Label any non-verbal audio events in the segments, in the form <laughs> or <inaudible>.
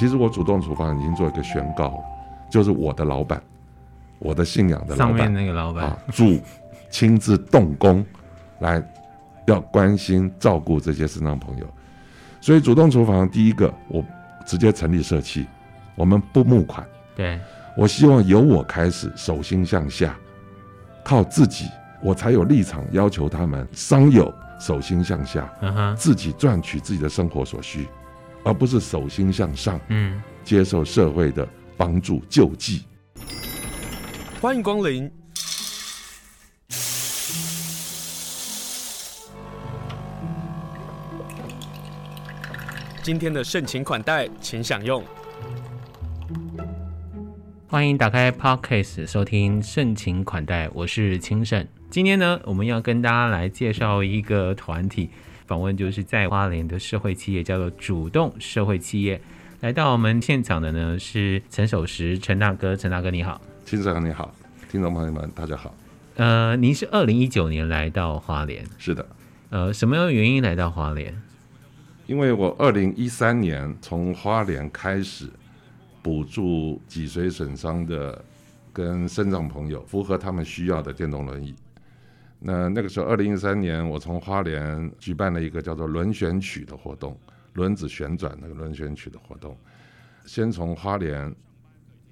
其实我主动厨房已经做一个宣告了，就是我的老板，我的信仰的老板，上面那个老板。啊，主亲自动工来要关心照顾这些身障朋友，所以主动厨房第一个我直接成立社企，我们不募款，对，我希望由我开始手心向下，靠自己，我才有立场要求他们商友手心向下，自己赚取自己的生活所需。而不是手心向上，嗯，接受社会的帮助救济。欢迎光临。今天的盛情款待，请享用。欢迎打开 Podcast 收听盛情款待，我是清盛。今天呢，我们要跟大家来介绍一个团体。访问就是在花莲的社会企业，叫做主动社会企业。来到我们现场的呢是陈守时，陈大哥，陈大哥你好，清盛你好，听众朋友们大家好。呃，您是二零一九年来到花莲？是的。呃，什么样的原因来到花莲？因为我二零一三年从花莲开始补助脊髓损伤的跟身障朋友，符合他们需要的电动轮椅。那那个时候，二零一三年，我从花莲举办了一个叫做“轮选曲”的活动，轮子旋转那个轮选曲的活动。先从花莲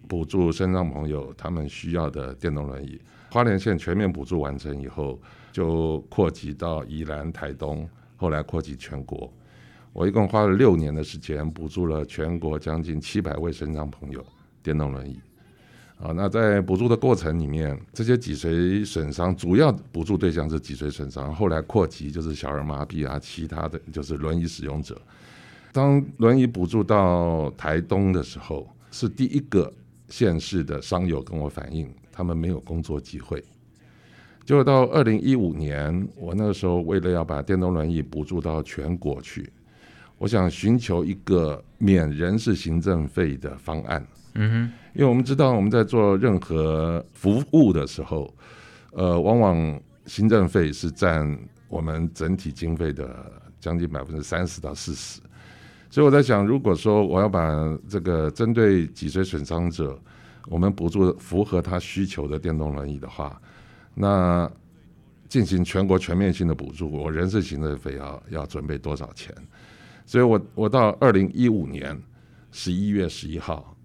补助身障朋友他们需要的电动轮椅，花莲县全面补助完成以后，就扩及到宜兰、台东，后来扩及全国。我一共花了六年的时间，补助了全国将近七百位身障朋友电动轮椅。啊，那在补助的过程里面，这些脊髓损伤主要补助对象是脊髓损伤，后来扩及就是小儿麻痹啊，其他的就是轮椅使用者。当轮椅补助到台东的时候，是第一个县市的商友跟我反映，他们没有工作机会。就到二零一五年，我那个时候为了要把电动轮椅补助到全国去，我想寻求一个免人事行政费的方案。嗯哼，因为我们知道我们在做任何服务的时候，呃，往往行政费是占我们整体经费的将近百分之三十到四十，所以我在想，如果说我要把这个针对脊髓损伤者，我们补助符合他需求的电动轮椅的话，那进行全国全面性的补助，我人事行政费要要准备多少钱？所以我我到二零一五年十一月十一号。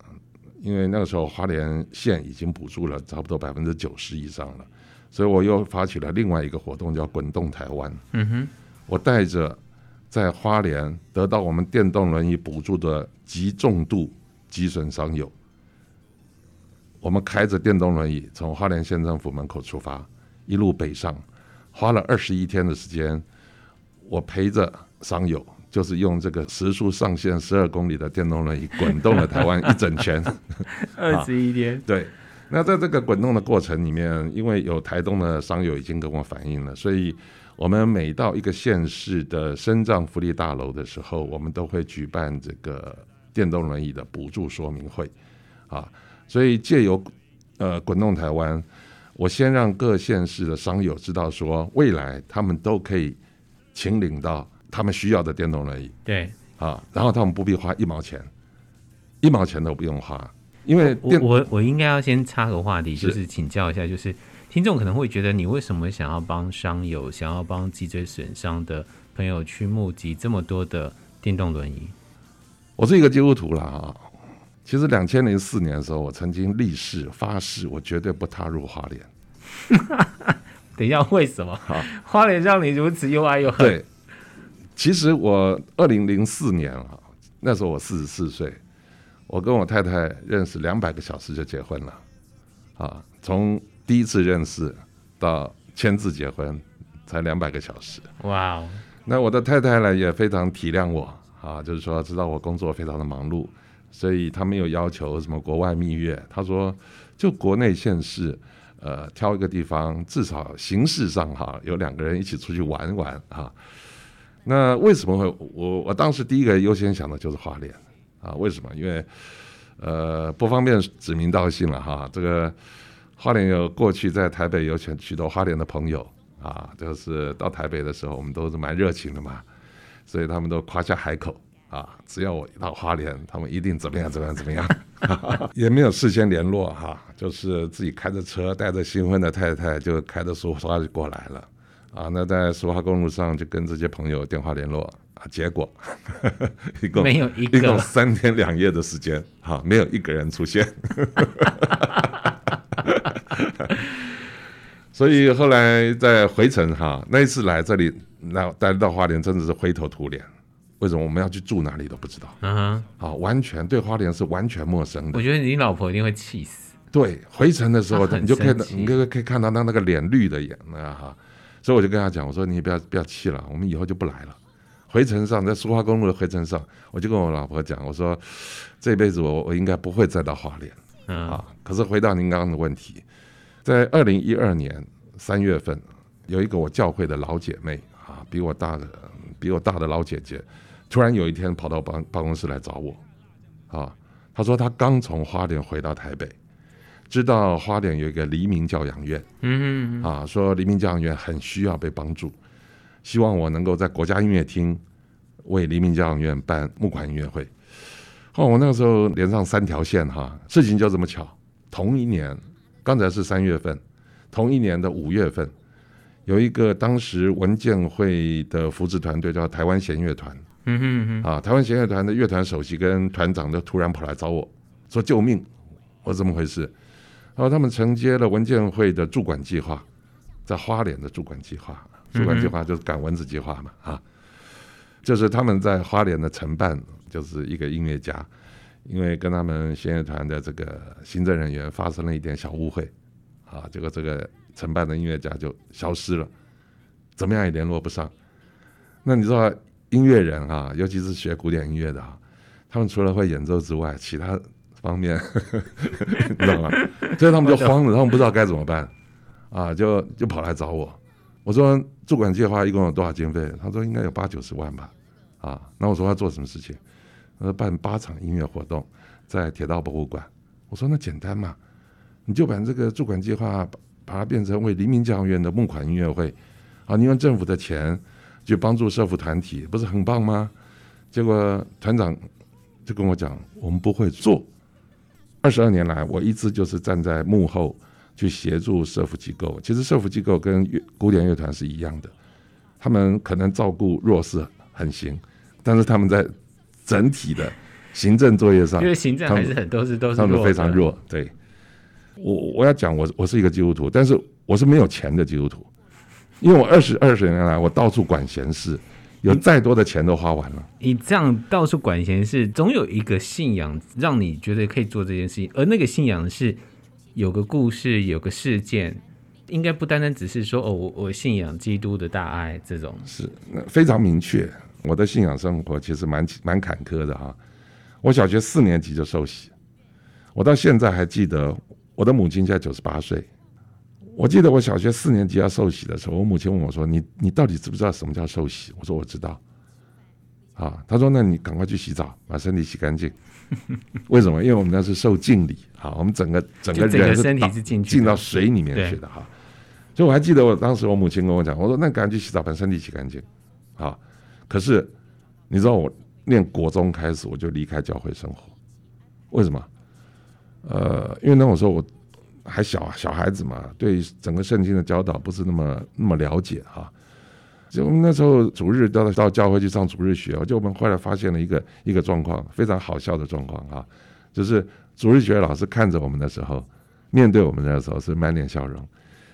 因为那个时候花莲县已经补助了差不多百分之九十以上了，所以我又发起了另外一个活动，叫“滚动台湾”。嗯哼，我带着在花莲得到我们电动轮椅补助的极重度脊损伤友，我们开着电动轮椅从花莲县政府门口出发，一路北上，花了二十一天的时间，我陪着伤友。就是用这个时速上限十二公里的电动轮椅滚动了台湾一整圈，<laughs> 二十一天。对，那在这个滚动的过程里面，因为有台东的商友已经跟我反映了，所以我们每到一个县市的身障福利大楼的时候，我们都会举办这个电动轮椅的补助说明会，啊，所以借由呃滚动台湾，我先让各县市的商友知道说，未来他们都可以请领到。他们需要的电动轮椅，对啊，然后他们不必花一毛钱，一毛钱都不用花，因为我我我应该要先插个话题，就是请教一下，就是听众可能会觉得你为什么想要帮伤友，想要帮脊椎损伤的朋友去募集这么多的电动轮椅？我是一个基督徒了啊，其实两千零四年的时候，我曾经立誓发誓，我绝对不踏入花莲。<laughs> 等一下，为什么？好，花莲让你如此又爱又恨？对。其实我二零零四年啊，那时候我四十四岁，我跟我太太认识两百个小时就结婚了，啊，从第一次认识到签字结婚才两百个小时。哇哦！那我的太太呢也非常体谅我啊，就是说知道我工作非常的忙碌，所以她没有要求什么国外蜜月，她说就国内县市，呃，挑一个地方，至少形式上哈有两个人一起出去玩玩啊。那为什么会我我当时第一个优先想的就是花莲啊？为什么？因为呃不方便指名道姓了哈。这个花莲有过去在台北有许许多花莲的朋友啊，就是到台北的时候我们都是蛮热情的嘛，所以他们都夸下海口啊，只要我一到花莲，他们一定怎么样怎么样怎么样，<laughs> 也没有事先联络哈、就是自己开着车带着新婚的太太就开着苏花就过来了啊。那在苏花公路上就跟这些朋友电话联络啊，结果 <laughs> 一共没有一个，一共三天两夜的时间，哈、啊，没有一个人出现。<laughs> 所以后来在回程哈、啊，那一次来这里，那待到花莲真的是灰头土脸。为什么我们要去住哪里都不知道？嗯哼，好，完全对花莲是完全陌生的。我觉得你老婆一定会气死。对，回程的时候你就可以，你可以可以看到他那个脸绿的眼啊哈。所以我就跟他讲，我说你不要不要气了，我们以后就不来了。回程上在苏花公路的回程上，我就跟我老婆讲，我说这辈子我我应该不会再到花莲。嗯啊，可是回到您刚刚的问题，在二零一二年三月份，有一个我教会的老姐妹啊，比我大的比我大的老姐姐。突然有一天跑到办办公室来找我，啊，她说她刚从花莲回到台北，知道花莲有一个黎明教养院，嗯啊，说黎明教养院很需要被帮助，希望我能够在国家音乐厅为黎明教养院办募款音乐会。哦，我那个时候连上三条线哈，事情就这么巧，同一年，刚才是三月份，同一年的五月份，有一个当时文建会的扶植团队叫台湾弦乐团。嗯哼嗯哼，啊，台湾弦乐团的乐团首席跟团长就突然跑来找我说救命，我说怎么回事？然后他们承接了文建会的驻馆计划，在花莲的驻馆计划，驻馆计划就是赶蚊子计划嘛，啊，就是他们在花莲的承办就是一个音乐家，因为跟他们弦乐团的这个行政人员发生了一点小误会，啊，结果这个承办的音乐家就消失了，怎么样也联络不上，那你知道？音乐人啊，尤其是学古典音乐的啊，他们除了会演奏之外，其他方面，<laughs> 你知道吗？所以他们就慌了，他们不知道该怎么办，啊，就就跑来找我。我说驻馆计划一共有多少经费？他说应该有八九十万吧。啊，那我说要做什么事情？他说办八场音乐活动，在铁道博物馆。我说那简单嘛，你就把这个驻馆计划把它变成为黎明教养院的募款音乐会，啊，你用政府的钱。去帮助社福团体，不是很棒吗？结果团长就跟我讲，我们不会做。二十二年来，我一直就是站在幕后去协助社福机构。其实社福机构跟乐古典乐团是一样的，他们可能照顾弱势很行，但是他们在整体的行政作业上，因为行政还是很多是都是他们非常弱。对，我我要讲，我我是一个基督徒，但是我是没有钱的基督徒。因为我二十二十年来，我到处管闲事，有再多的钱都花完了。你这样到处管闲事，总有一个信仰让你觉得可以做这件事情，而那个信仰是有个故事、有个事件，应该不单单只是说哦，我我信仰基督的大爱这种。是，非常明确。我的信仰生活其实蛮蛮坎坷的哈。我小学四年级就受洗，我到现在还记得，我的母亲现在九十八岁。我记得我小学四年级要受洗的时候，我母亲问我说：“你你到底知不知道什么叫受洗？”我说：“我知道。”啊，她说：“那你赶快去洗澡，把身体洗干净。<laughs> ”为什么？因为我们那是受浸礼，好，我们整个整个人身体是进进到水里面去的哈。所以我还记得我当时我母亲跟我讲：“我说那赶紧去洗澡，把身体洗干净。”啊，可是你知道我念国中开始我就离开教会生活，为什么？呃，因为那种时候我。还小啊，小孩子嘛，对整个圣经的教导不是那么那么了解哈。就我们那时候主日到到教会去上主日学，就我们后来发现了一个一个状况，非常好笑的状况哈，就是主日学老师看着我们的时候，面对我们的时候是满脸笑容，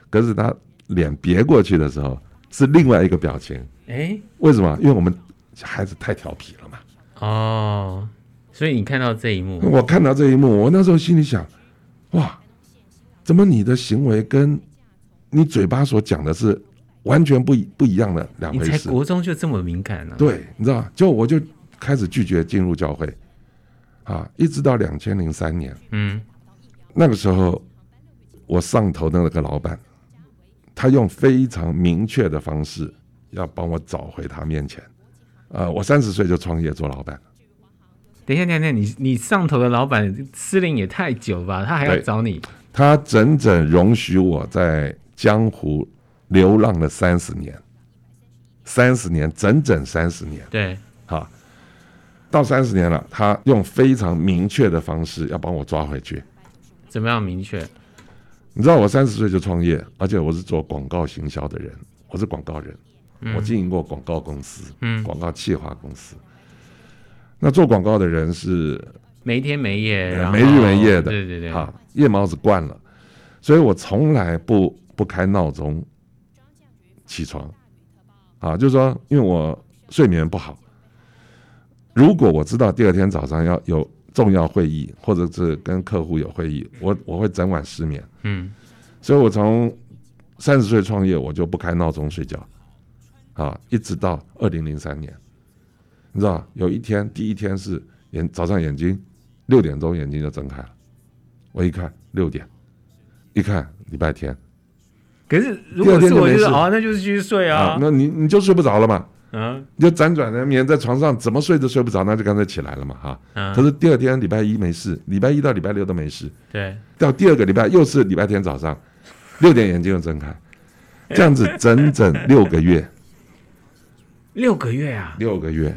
可是他脸别过去的时候是另外一个表情。哎，为什么？因为我们孩子太调皮了嘛。哦，所以你看到这一幕，我看到这一幕，我那时候心里想，哇。怎么你的行为跟你嘴巴所讲的是完全不一不一样的两回事？你才国中就这么敏感呢？对，你知道，就我就开始拒绝进入教会，啊，一直到两千零三年，嗯，那个时候我上头的那个老板，他用非常明确的方式要帮我找回他面前，呃，我三十岁就创业做老板。等一下，等一下，你你上头的老板失灵也太久吧？他还要找你？他整整容许我在江湖流浪了三十年，三十年，整整三十年。对，好。到三十年了，他用非常明确的方式要帮我抓回去。怎么样明确？你知道我三十岁就创业，而且我是做广告行销的人，我是广告人，嗯、我经营过广告公司，嗯，广告企划公司。那做广告的人是没天没夜，然后没日没夜的，对对对，好，夜猫子惯了，所以我从来不不开闹钟起床，啊，就是说，因为我睡眠不好。如果我知道第二天早上要有重要会议，或者是跟客户有会议，我我会整晚失眠。嗯，所以我从三十岁创业，我就不开闹钟睡觉，啊，一直到二零零三年，你知道，有一天第一天是眼早上眼睛六点钟眼睛就睁开了，我一看六点，一看礼拜天，可是如果是我就是啊，那就是继续睡啊，啊那你你就睡不着了嘛。嗯，你就辗转难眠在床上，怎么睡都睡不着，那就干脆起来了嘛，哈。嗯。可是第二天礼拜一没事，礼拜一到礼拜六都没事。对。到第二个礼拜又是礼拜天早上六点眼睛又睁开，这样子整整六个月。<laughs> 六个月啊！六个月。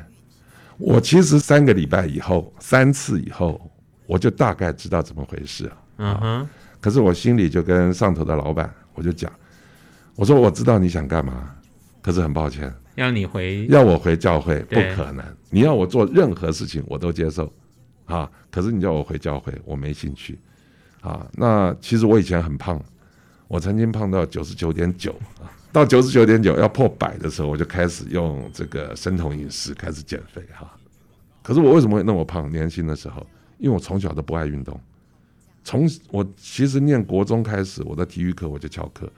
我其实三个礼拜以后，三次以后，我就大概知道怎么回事了。嗯哼。可是我心里就跟上头的老板，我就讲，我说我知道你想干嘛，可是很抱歉。要你回，要我回教会不可能。你要我做任何事情，我都接受，啊！可是你叫我回教会，我没兴趣，啊！那其实我以前很胖，我曾经胖到九十九点九，到九十九点九要破百的时候，我就开始用这个生酮饮食开始减肥，哈。可是我为什么会那么胖？年轻的时候，因为我从小都不爱运动，从我其实念国中开始，我的体育课我就翘课。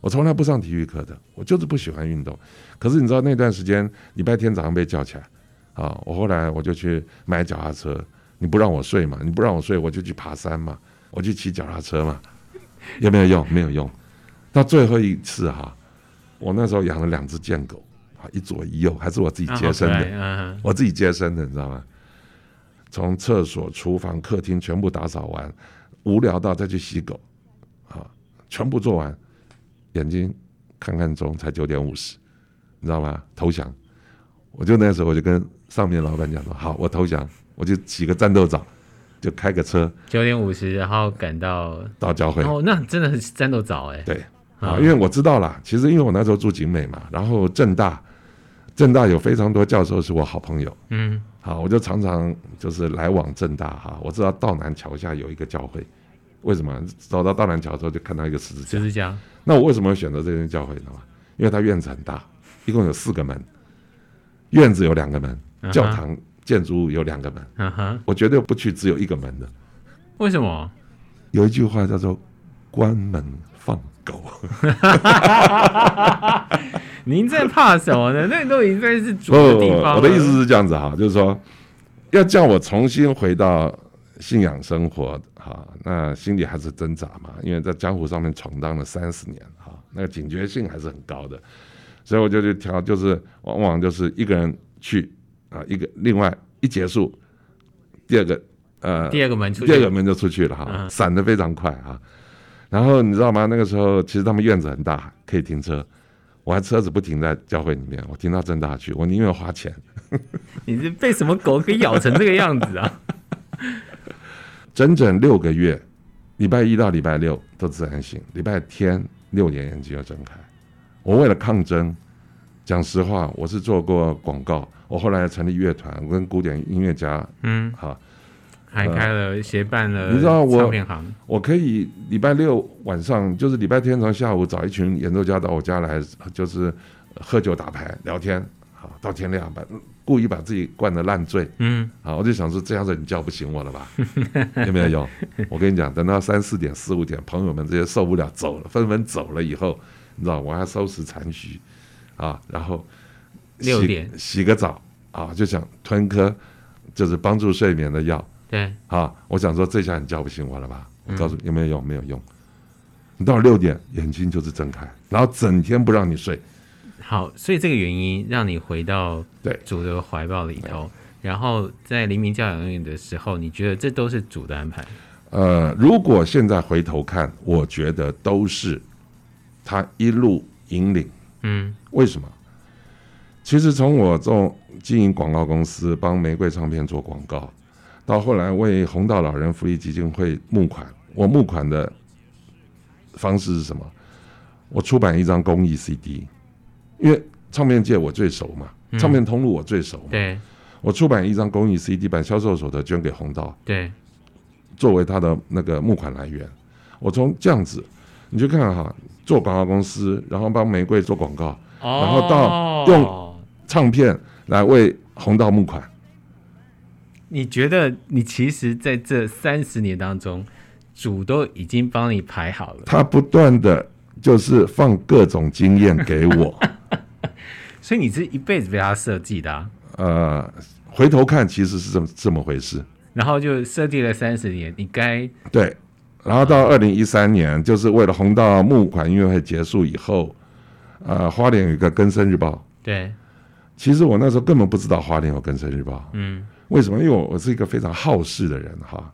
我从来不上体育课的，我就是不喜欢运动。可是你知道那段时间，礼拜天早上被叫起来，啊，我后来我就去买脚踏车。你不让我睡嘛？你不让我睡，我就去爬山嘛，我去骑脚踏车嘛，有没有用？没有用。到最后一次哈，我那时候养了两只贱狗，啊，一左一右，还是我自己接生的，我自己接生的，你知道吗？从厕所、厨房、客厅全部打扫完，无聊到再去洗狗，啊，全部做完。眼睛看看钟，才九点五十，你知道吗？投降！我就那时候我就跟上面老板讲说：“好，我投降，我就洗个战斗澡，就开个车，九点五十，然后赶到到教会。哦，那真的是战斗澡哎。对啊，因为我知道啦，其实因为我那时候住景美嘛，然后正大，正大有非常多教授是我好朋友，嗯，好，我就常常就是来往正大哈。我知道道南桥下有一个教会。为什么走到道南桥的时候就看到一个十字架？十字架。那我为什么会选择这间教会呢？因为它院子很大，一共有四个门，院子有两个门，教堂建筑物有两个门。Uh huh. 我绝对不去只有一个门的。为什么？有一句话叫做“关门放狗”。<laughs> 您在怕什么呢？那都已经是主的地方。我的意思是这样子哈，就是说要叫我重新回到信仰生活。哈，那心里还是挣扎嘛，因为在江湖上面闯荡了三十年，哈，那个警觉性还是很高的，所以我就去挑，就是往往就是一个人去啊，一个另外一结束，第二个呃，第二个门出去，第二个门就出去了哈，闪的非常快哈。然后你知道吗？那个时候其实他们院子很大，可以停车，我还车子不停在教会里面，我停到正大去，我宁愿花钱。<laughs> 你是被什么狗给咬成这个样子啊？整整六个月，礼拜一到礼拜六都自然醒，礼拜天六点眼睛要睁开。我为了抗争，讲实话，我是做过广告，我后来成立乐团，我跟古典音乐家，嗯，好，还开了协办了，你知道我，我可以礼拜六晚上，就是礼拜天从下午找一群演奏家到我家来，就是喝酒打牌聊天，好到天亮把。故意把自己灌得烂醉，嗯，好，我就想说这样子你叫不醒我了吧？<laughs> 有没有用？我跟你讲，等到三四点、四五点，朋友们这些受不了走了，纷纷走了以后，你知道，我还收拾残局，啊，然后六点洗个澡，啊，就想吞颗就是帮助睡眠的药，对，好，我想说这下你叫不醒我了吧？我告诉你有没有用？没有用，你到了六点眼睛就是睁开，然后整天不让你睡。好，所以这个原因让你回到对主的怀抱里头，然后在黎明教养院的时候，你觉得这都是主的安排？呃，如果现在回头看，我觉得都是他一路引领。嗯，为什么？其实从我做经营广告公司，帮玫瑰唱片做广告，到后来为红道老人福利基金会募款。我募款的方式是什么？我出版一张公益 CD，因为唱片界我最熟嘛，嗯、唱片通路我最熟嘛。对，我出版一张公益 CD，把销售所得捐给红道。对，作为他的那个募款来源。我从这样子，你就看哈，做广告公司，然后帮玫瑰做广告，哦、然后到用唱片来为红道募款。你觉得你其实在这三十年当中，主都已经帮你排好了？他不断的。就是放各种经验给我，<laughs> 所以你是一辈子被他设计的啊？呃，回头看其实是这么这么回事。然后就设计了三十年，你该对。然后到二零一三年，就是为了红到募款音乐会结束以后，呃，花莲有一个更生日报。对，其实我那时候根本不知道花莲有更生日报。嗯，为什么？因为我我是一个非常好事的人哈。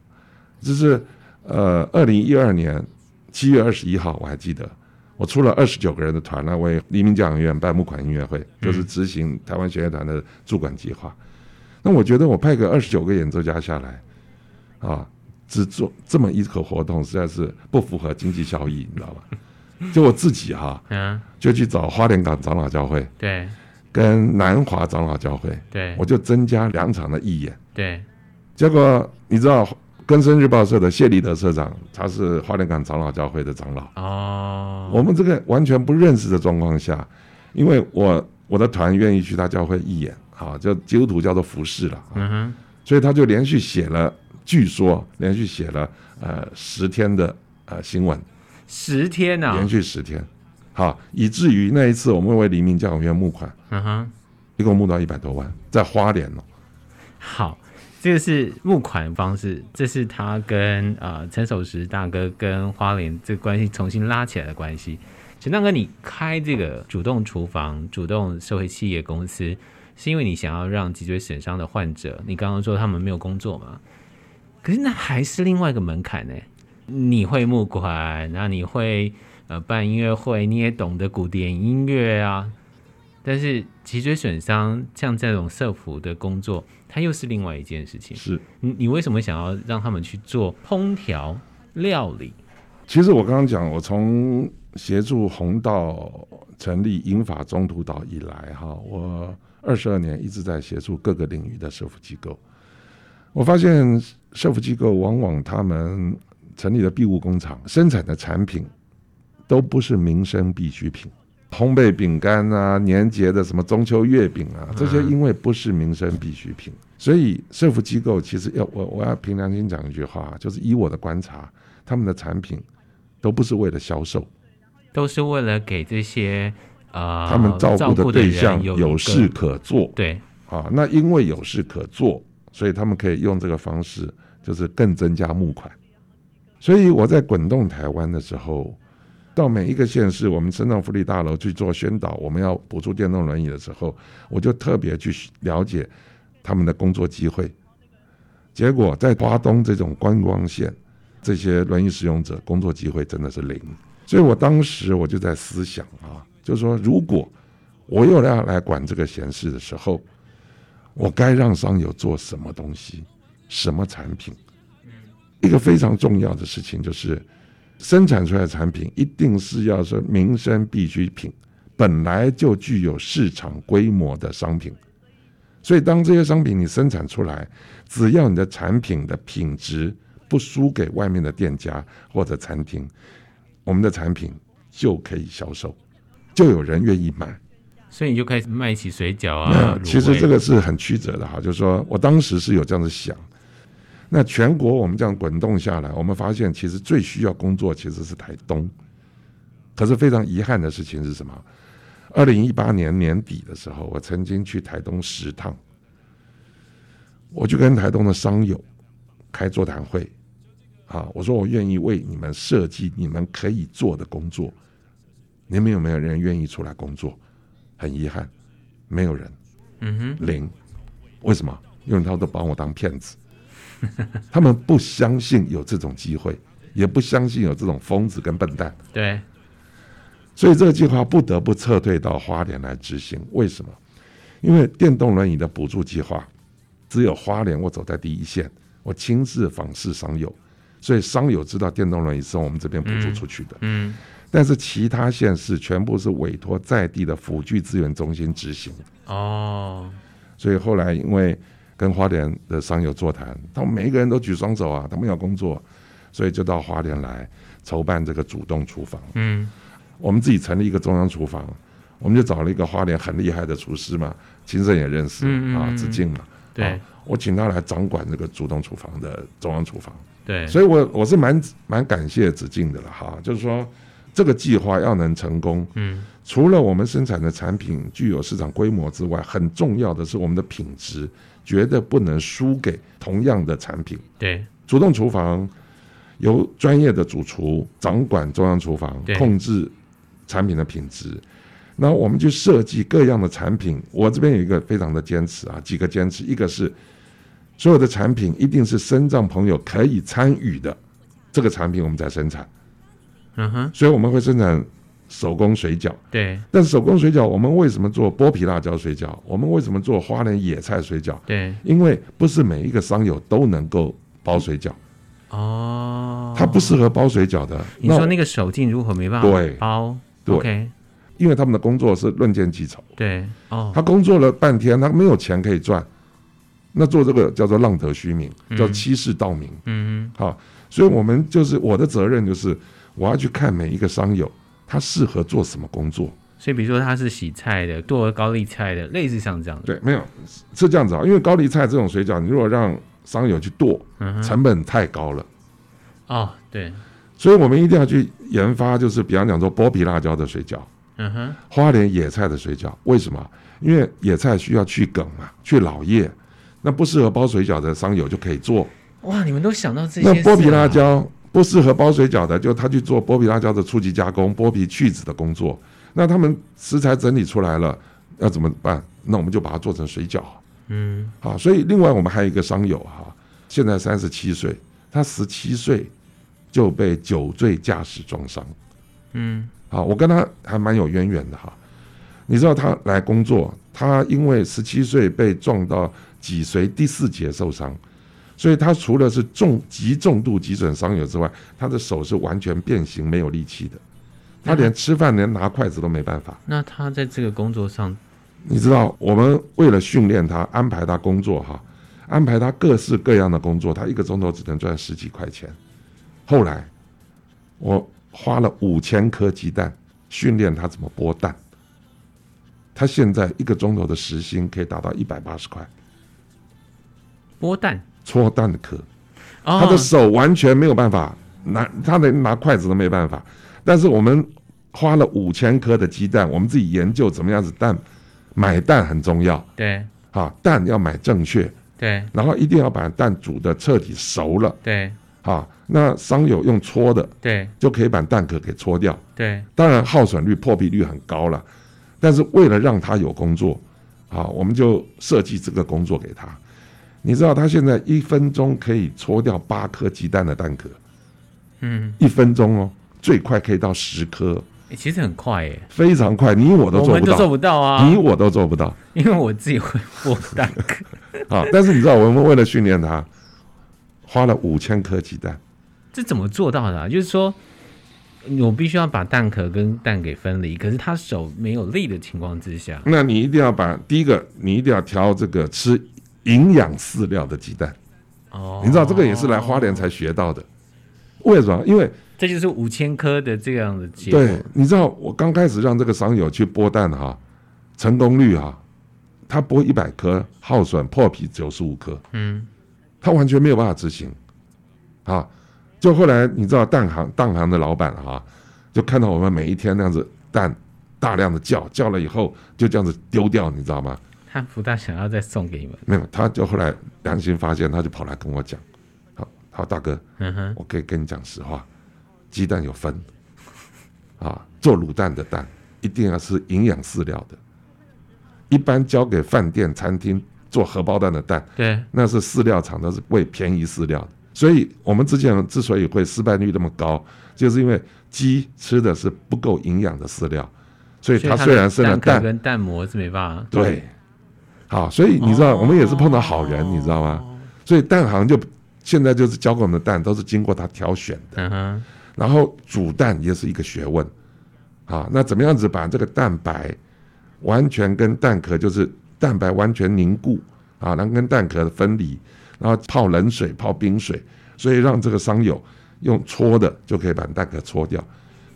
就是呃，二零一二年七月二十一号，我还记得。我出了二十九个人的团来为黎明教养院办募款音乐会，就是执行台湾弦乐团的驻馆计划。那我觉得我派个二十九个演奏家下来，啊，只做这么一个活动，实在是不符合经济效益，你知道吧？就我自己哈，嗯，就去找花莲港长老教会，对，跟南华长老教会，对，我就增加两场的义演，对，结果你知道。根生日报社的谢立德社长，他是花莲港长老教会的长老。哦，我们这个完全不认识的状况下，因为我我的团愿意去他教会义演，啊，就基督徒叫做服侍了。嗯哼，所以他就连续写了，据说连续写了呃十天的呃新闻，十天啊，连续十天，好，以至于那一次我们为黎明教养院募款，嗯哼，一共募到一百多万，在花莲哦。好。这个是募款方式，这是他跟呃陈守石大哥跟花莲这关系重新拉起来的关系。陈大哥，你开这个主动厨房、主动社会企业公司，是因为你想要让脊椎损伤的患者，你刚刚说他们没有工作嘛？可是那还是另外一个门槛呢。你会募款，那你会呃办音乐会，你也懂得古典音乐啊。但是脊椎损伤像这种社福的工作，它又是另外一件事情。是你，你为什么想要让他们去做烹调料理？其实我刚刚讲，我从协助红道成立英法中途岛以来，哈，我二十二年一直在协助各个领域的社福机构。我发现社福机构往往他们成立的庇护工厂生产的产品都不是民生必需品。烘焙饼干啊，年节的什么中秋月饼啊，这些因为不是民生必需品，所以社福机构其实要我我要凭良心讲一句话，就是以我的观察，他们的产品都不是为了销售，都是为了给这些啊、呃、他们照顾的对象有事可做。对啊，那因为有事可做，所以他们可以用这个方式，就是更增加募款。所以我在滚动台湾的时候。到每一个县市，我们身障福利大楼去做宣导，我们要补助电动轮椅的时候，我就特别去了解他们的工作机会。结果在华东这种观光县，这些轮椅使用者工作机会真的是零。所以我当时我就在思想啊，就是说，如果我又要来管这个闲事的时候，我该让商友做什么东西，什么产品？一个非常重要的事情就是。生产出来的产品一定是要说民生必需品，本来就具有市场规模的商品。所以，当这些商品你生产出来，只要你的产品的品质不输给外面的店家或者餐厅，我们的产品就可以销售，就有人愿意买。所以你就开始卖起水饺啊。其实这个是很曲折的哈，就是说我当时是有这样子想。那全国我们这样滚动下来，我们发现其实最需要工作其实是台东。可是非常遗憾的事情是什么？二零一八年年底的时候，我曾经去台东十趟，我就跟台东的商友开座谈会，啊，我说我愿意为你们设计你们可以做的工作，你们有没有人愿意出来工作？很遗憾，没有人，嗯哼，零。为什么？因为他都把我当骗子。<laughs> 他们不相信有这种机会，也不相信有这种疯子跟笨蛋。对，所以这个计划不得不撤退到花莲来执行。为什么？因为电动轮椅的补助计划，只有花莲我走在第一线，我亲自访视商友，所以商友知道电动轮椅是我们这边补助出去的。嗯，嗯，但是其他县市全部是委托在地的辅具资源中心执行。哦，所以后来因为跟花莲的商友座谈，他们每一个人都举双手啊，他们要工作，所以就到花莲来筹办这个主动厨房。嗯，我们自己成立一个中央厨房。我们就找了一个花莲很厉害的厨师嘛，秦盛也认识嗯嗯嗯啊，子敬嘛，对、啊，我请他来掌管这个主动厨房的中央厨房。对，所以我我是蛮蛮感谢子敬的了哈，就是说这个计划要能成功，嗯，除了我们生产的产品具有市场规模之外，很重要的是我们的品质绝对不能输给同样的产品。对，主动厨房由专业的主厨掌管中央厨房，控制产品的品质。那我们去设计各样的产品，我这边有一个非常的坚持啊，几个坚持，一个是所有的产品一定是身障朋友可以参与的，这个产品我们在生产，嗯哼，所以我们会生产手工水饺，对，但是手工水饺我们为什么做剥皮辣椒水饺？我们为什么做花莲野菜水饺？对，因为不是每一个商友都能够包水饺，哦，他不适合包水饺的。你说那个手劲如何没办法包，对，对。因为他们的工作是论件计酬，对，哦，他工作了半天，他没有钱可以赚，那做这个叫做浪得虚名，叫欺世盗名，嗯，好，所以我们就是我的责任就是我要去看每一个商友他适合做什么工作，所以比如说他是洗菜的，剁高丽菜的，类似像这样的，对，没有是这样子啊，因为高丽菜这种水饺，你如果让商友去剁，成本太高了，哦，对，所以我们一定要去研发，就是比方讲说剥皮辣椒的水饺。嗯哼，花莲野菜的水饺，为什么？因为野菜需要去梗嘛，去老叶，那不适合包水饺的商友就可以做。哇，你们都想到这些、啊。那剥皮辣椒不适合包水饺的，就他去做剥皮辣椒的初级加工、剥皮去籽的工作。那他们食材整理出来了，要怎么办？那我们就把它做成水饺。嗯，好，所以另外我们还有一个商友哈，现在三十七岁，他十七岁就被酒醉驾驶撞伤。嗯。好，我跟他还蛮有渊源的哈。你知道他来工作，他因为十七岁被撞到脊髓第四节受伤，所以他除了是重极重度急损伤友之外，他的手是完全变形没有力气的，他连吃饭连拿筷子都没办法。那他在这个工作上，你知道我们为了训练他，安排他工作哈，安排他各式各样的工作，他一个钟头只能赚十几块钱。后来我。花了五千颗鸡蛋训练他怎么剥蛋，他现在一个钟头的时薪可以达到一百八十块。剥蛋、搓蛋壳，他的手完全没有办法拿，他连拿筷子都没办法。但是我们花了五千颗的鸡蛋，我们自己研究怎么样子蛋，买蛋很重要。对，啊，蛋要买正确。对，然后一定要把蛋煮的彻底熟了。对。啊，那商友用搓的，对，就可以把蛋壳给搓掉。对，当然耗损率、破壁率很高了，但是为了让他有工作，啊，我们就设计这个工作给他。你知道他现在一分钟可以搓掉八颗鸡蛋的蛋壳，嗯，一分钟哦，最快可以到十颗，欸，其实很快耶，非常快，你我都做不到，我做不到啊，你我都做不到，因为我自己会剥蛋。壳。啊，但是你知道，我们为了训练他。花了五千颗鸡蛋，这怎么做到的啊？就是说，我必须要把蛋壳跟蛋给分离，可是他手没有力的情况之下，那你一定要把第一个，你一定要挑这个吃营养饲料的鸡蛋。哦，你知道这个也是来花莲才学到的。为什么？因为这就是五千颗的这样的结果。对，你知道我刚开始让这个商友去剥蛋哈，成功率哈，他剥一百颗耗损破皮九十五颗。嗯。他完全没有办法执行，啊，就后来你知道蛋行蛋行的老板哈，就看到我们每一天那样子蛋大量的叫叫了以后就这样子丢掉，你知道吗？他不大想要再送给你们，没有，他就后来良心发现，他就跑来跟我讲，好，好大哥，嗯哼，我可以跟你讲实话，鸡蛋有分，<laughs> 啊，做卤蛋的蛋一定要是营养饲料的，一般交给饭店餐厅。做荷包蛋的蛋，对，那是饲料厂，都是喂便宜饲料的。所以我们之前之所以会失败率那么高，就是因为鸡吃的是不够营养的饲料，所以它虽然生了蛋，跟蛋膜是没办法。对，好，所以你知道，我们也是碰到好人，你知道吗？所以蛋行就现在就是交给我们的蛋，都是经过他挑选的。嗯，然后煮蛋也是一个学问。啊，那怎么样子把这个蛋白完全跟蛋壳，就是蛋白完全凝固啊，然后跟蛋壳分离，然后泡冷水、泡冰水，所以让这个商友用搓的就可以把蛋壳搓掉。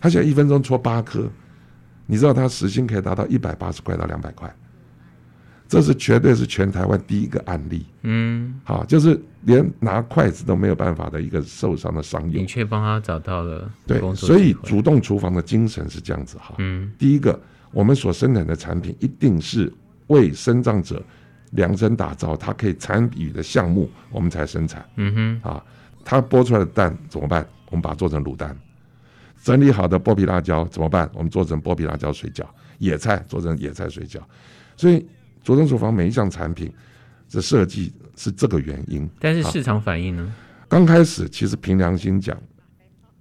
他现在一分钟搓八颗，你知道他时薪可以达到一百八十块到两百块，这是绝对是全台湾第一个案例。嗯，好，就是连拿筷子都没有办法的一个受伤的商友，你却帮他找到了对，所以主动厨房的精神是这样子哈。嗯，第一个，我们所生产的产品一定是为身障者量身打造，他可以参与的项目，我们才生产。嗯哼，啊，他剥出来的蛋怎么办？我们把它做成卤蛋。整理好的剥皮辣椒怎么办？我们做成剥皮辣椒水饺，野菜做成野菜水饺。所以，主动厨房每一项产品的设计是这个原因。但是市场反应呢？刚开始其实凭良心讲，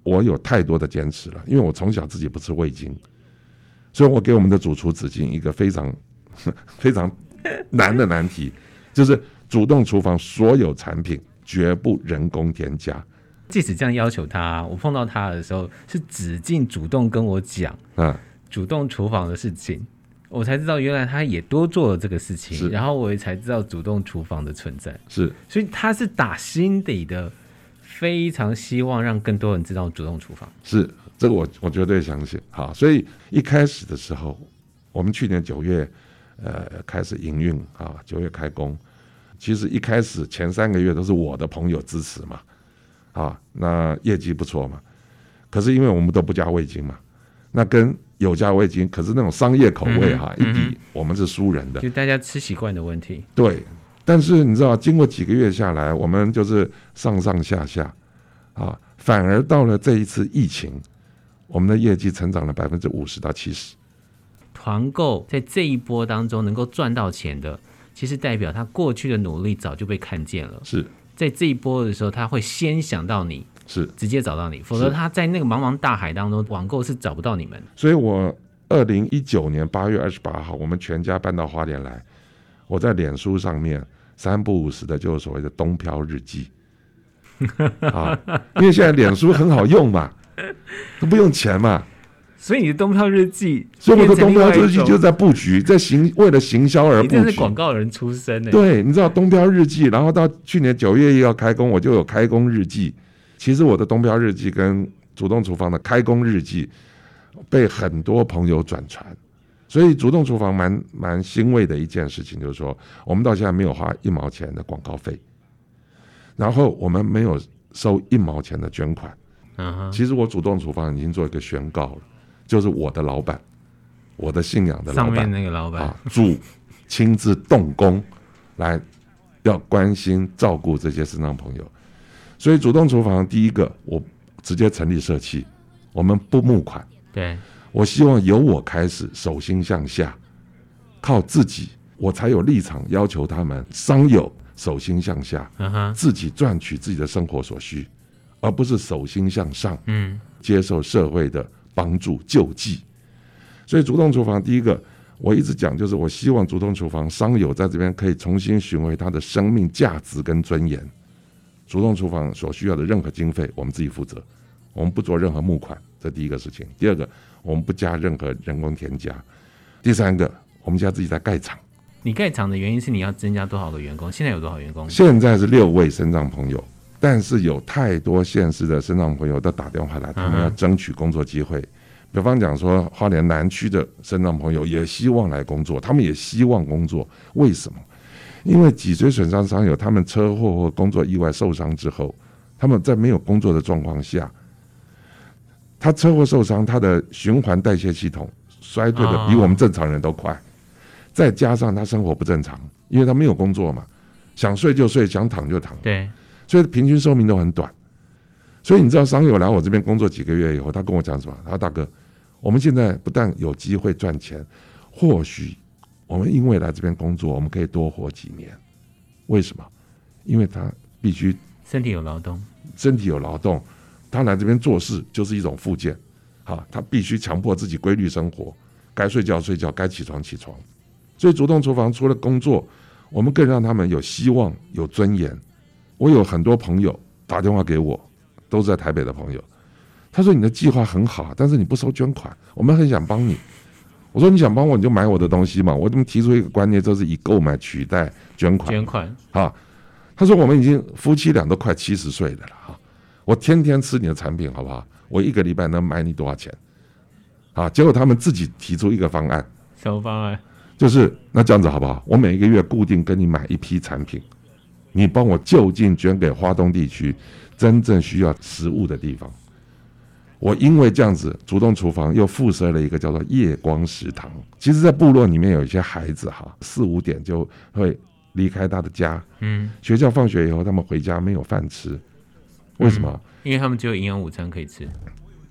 我有太多的坚持了，因为我从小自己不吃味精，所以我给我们的主厨子敬一个非常 <laughs> 非常难的难题，就是主动厨房所有产品绝不人工添加。即使这样要求他，我碰到他的时候是子敬主动跟我讲，嗯，主动厨房的事情，我才知道原来他也多做了这个事情，然后我也才知道主动厨房的存在，是，所以他是打心底的非常希望让更多人知道主动厨房，是这个我我绝对相信，好，所以一开始的时候，我们去年九月呃开始营运啊，九月开工，其实一开始前三个月都是我的朋友支持嘛。啊，那业绩不错嘛，可是因为我们都不加味精嘛，那跟有加味精，可是那种商业口味哈、啊嗯，一比我们是输人的，就大家吃习惯的问题。对，但是你知道，经过几个月下来，我们就是上上下下，啊，反而到了这一次疫情，我们的业绩成长了百分之五十到七十。团购在这一波当中能够赚到钱的，其实代表他过去的努力早就被看见了。是。在这一波的时候，他会先想到你，是直接找到你，否则他在那个茫茫大海当中，网购是找不到你们。所以我二零一九年八月二十八号，我们全家搬到花莲来，我在脸书上面三不五时的就是所谓的东漂日记 <laughs> 啊，因为现在脸书很好用嘛，都不用钱嘛。所以你的东漂日记，所以我的东漂日记就在布局，在行为了行销而布局。你是广告人出身的。对，你知道东漂日记，然后到去年九月一号开工，我就有开工日记。其实我的东漂日记跟主动厨房的开工日记被很多朋友转传，所以主动厨房蛮蛮欣慰的一件事情，就是说我们到现在没有花一毛钱的广告费，然后我们没有收一毛钱的捐款。嗯，其实我主动厨房已经做一个宣告了。就是我的老板，我的信仰的老板，上面那个老板啊，<laughs> 主亲自动工来要关心照顾这些身障朋友，所以主动厨房第一个，我直接成立社企，我们不募款，对，我希望由我开始，手心向下，靠自己，我才有立场要求他们商友手心向下，自己赚取自己的生活所需，而不是手心向上，嗯，接受社会的。帮助救济，所以主动厨房第一个，我一直讲就是，我希望主动厨房商友在这边可以重新寻回他的生命价值跟尊严。主动厨房所需要的任何经费，我们自己负责，我们不做任何募款，这第一个事情。第二个，我们不加任何人工添加。第三个，我们家自己在盖厂。你盖厂的原因是你要增加多少个员工？现在有多少员工？现在是六位身障朋友。但是有太多县市的身障朋友都打电话来，他们要争取工作机会。比方讲说，花莲南区的身障朋友也希望来工作，他们也希望工作。为什么？因为脊椎损伤伤友，他们车祸或工作意外受伤之后，他们在没有工作的状况下，他车祸受伤，他的循环代谢系统衰退的比我们正常人都快。再加上他生活不正常，因为他没有工作嘛，想睡就睡，想躺就躺。对。所以平均寿命都很短，所以你知道商友来我这边工作几个月以后，他跟我讲什么？他说：“大哥，我们现在不但有机会赚钱，或许我们因为来这边工作，我们可以多活几年。为什么？因为他必须身体有劳动，身体有劳动，他来这边做事就是一种附件，好，他必须强迫自己规律生活，该睡觉睡觉，该起床起床。所以主动厨房除了工作，我们更让他们有希望、有尊严。我有很多朋友打电话给我，都是在台北的朋友。他说：“你的计划很好，但是你不收捐款，我们很想帮你。”我说：“你想帮我，你就买我的东西嘛。”我怎么提出一个观念，就是以购买取代捐款。捐款啊，他说：“我们已经夫妻俩都快七十岁的了哈，我天天吃你的产品，好不好？我一个礼拜能买你多少钱？”啊，结果他们自己提出一个方案，什么方案？就是那这样子好不好？我每一个月固定跟你买一批产品，你帮我就近捐给华东地区真正需要食物的地方。我因为这样子，主动厨房又附设了一个叫做夜光食堂。其实，在部落里面有一些孩子哈，四五点就会离开他的家，嗯，学校放学以后，他们回家没有饭吃，为什么？嗯，因为他们只有营养午餐可以吃。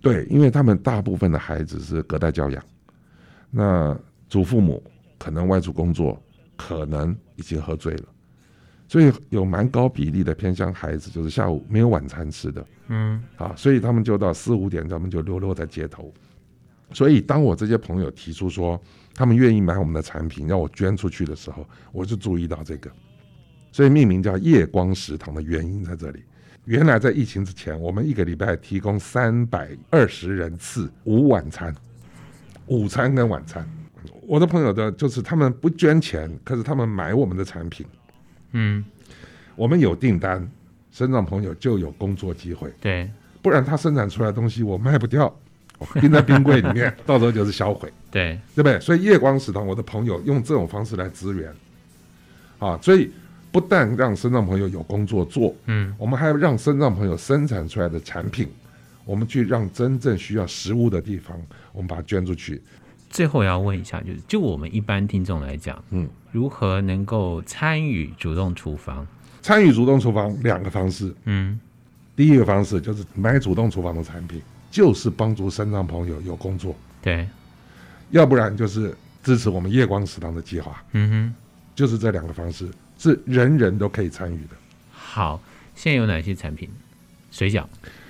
对，因为他们大部分的孩子是隔代教养，那祖父母可能外出工作，可能已经喝醉了。所以有蛮高比例的偏向孩子，就是下午没有晚餐吃的，嗯，啊，所以他们就到四五点，他们就流落在街头。所以当我这些朋友提出说他们愿意买我们的产品，让我捐出去的时候，我就注意到这个，所以命名叫夜光食堂的原因在这里。原来在疫情之前，我们一个礼拜提供三百二十人次午晚餐，午餐跟晚餐。我的朋友的就是他们不捐钱，可是他们买我们的产品。嗯，我们有订单，生长朋友就有工作机会。对，不然他生产出来的东西我卖不掉，我冰在冰柜里面，<laughs> 到时候就是销毁。对，对不对？所以夜光食堂，我的朋友用这种方式来支援，啊，所以不但让身障朋友有工作做，嗯，我们还要让身障朋友生产出来的产品，我们去让真正需要食物的地方，我们把它捐出去。最后要问一下，就是就我们一般听众来讲，嗯。如何能够参与主动厨房？参与主动厨房两个方式，嗯，第一个方式就是买主动厨房的产品，就是帮助身障朋友有工作，对，要不然就是支持我们夜光食堂的计划，嗯哼，就是这两个方式是人人都可以参与的。好，现在有哪些产品？水饺，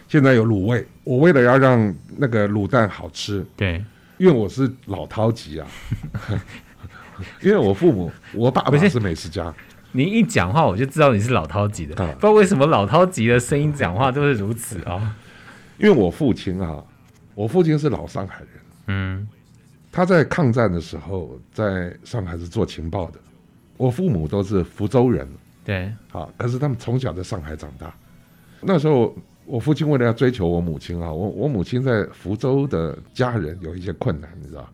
现在有卤味，我为了要让那个卤蛋好吃，对，因为我是老饕级啊。<laughs> 因为我父母，我爸爸是美食家。你一讲话，我就知道你是老饕级的。不知道为什么老饕级的声音讲话都是如此啊？因为我父亲啊，我父亲是老上海人。嗯，他在抗战的时候在上海是做情报的。我父母都是福州人。对，啊，可是他们从小在上海长大。那时候我父亲为了要追求我母亲啊，我我母亲在福州的家人有一些困难，你知道。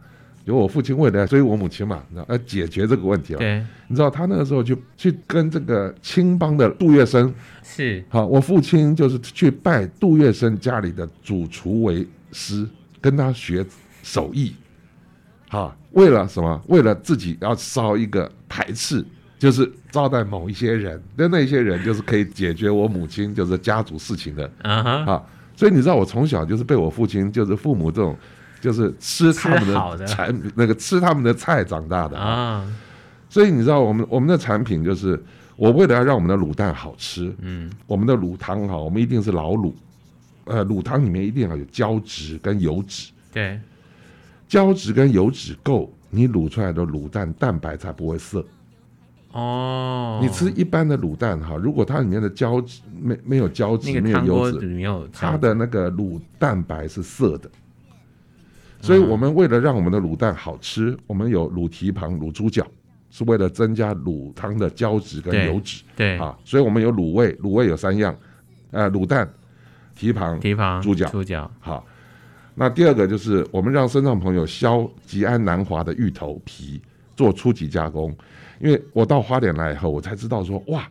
有我父亲为了追我母亲嘛，要解决这个问题了。对，你知道他那个时候就去跟这个青帮的杜月笙是好，我父亲就是去拜杜月笙家里的主厨为师，跟他学手艺。好，为了什么？为了自己要烧一个排斥，就是招待某一些人，那那些人就是可以解决我母亲就是家族事情的。啊哈，好，所以你知道我从小就是被我父亲就是父母这种。就是吃他们的产品，那个吃他们的菜长大的啊，所以你知道我们我们的产品就是，我为了要让我们的卤蛋好吃，嗯，我们的卤汤哈，我们一定是老卤，呃，卤汤里面一定要有胶质跟油脂，对，胶质跟油脂够，你卤出来的卤蛋蛋白才不会涩。哦，你吃一般的卤蛋哈，如果它里面的胶质没没有胶质，没有油脂，它的那个卤蛋白是涩的。所以我们为了让我们的卤蛋好吃，我们有卤蹄膀、卤猪脚，是为了增加卤汤的胶质跟油脂。对，对啊，所以我们有卤味，卤味有三样，呃，卤蛋、蹄膀、蹄膀、猪脚。猪脚。好，那第二个就是我们让身障朋友削吉安南华的芋头皮做初级加工，因为我到花莲来以后，我才知道说，哇，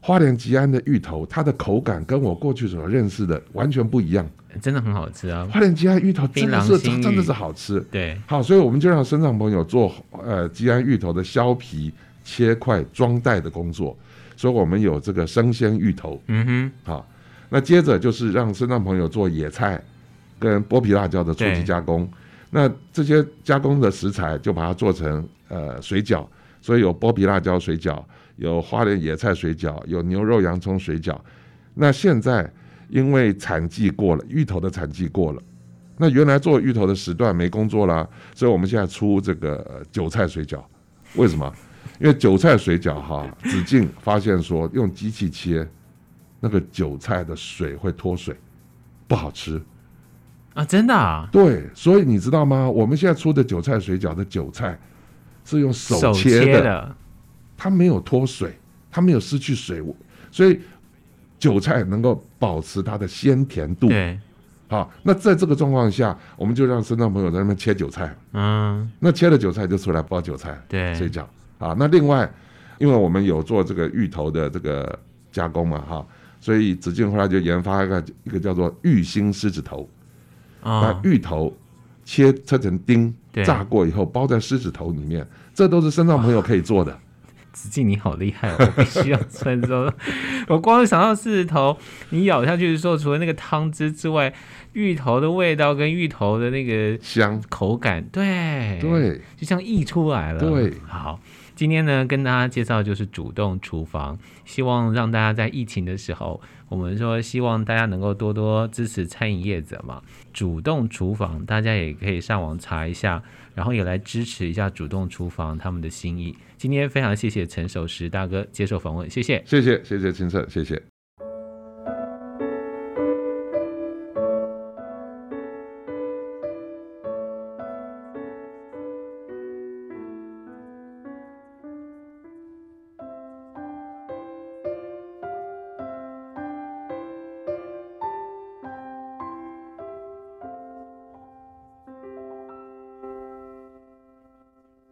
花莲吉安的芋头，它的口感跟我过去所认识的完全不一样。真的很好吃啊！花莲吉安芋头真的是真的是好吃。对，好，所以我们就让身障朋友做呃吉安芋头的削皮、切块、装袋的工作。所以我们有这个生鲜芋头。嗯哼。好，那接着就是让身障朋友做野菜跟剥皮辣椒的初级加工。那这些加工的食材就把它做成呃水饺。所以有剥皮辣椒水饺，有花莲野菜水饺，有牛肉洋葱水饺。那现在。因为产季过了，芋头的产季过了，那原来做芋头的时段没工作啦，所以我们现在出这个韭菜水饺。为什么？因为韭菜水饺哈，子敬发现说用机器切那个韭菜的水会脱水，不好吃啊！真的啊？对，所以你知道吗？我们现在出的韭菜水饺的韭菜是用手切的，它没有脱水，它没有失去水，所以韭菜能够保持它的鲜甜度。对，好，那在这个状况下，我们就让身障朋友在那边切韭菜。嗯，那切了韭菜就出来包韭菜对。水饺。啊，那另外，因为我们有做这个芋头的这个加工嘛，哈，所以子敬后来就研发一个一个叫做芋心狮子头，哦、把芋头切切成丁，炸过以后包在狮子头里面，这都是身障朋友可以做的。<laughs> 子敬你好厉害，哦，我必须要穿。这种。<laughs> 我光是想到狮子头，你咬下去的时候，除了那个汤汁之外，芋头的味道跟芋头的那个香口感，对对，就像溢出来了。对，好。今天呢，跟大家介绍就是主动厨房，希望让大家在疫情的时候，我们说希望大家能够多多支持餐饮业者嘛。主动厨房，大家也可以上网查一下，然后也来支持一下主动厨房他们的心意。今天非常谢谢陈守石大哥接受访问，谢谢，谢谢，谢谢清盛，谢谢。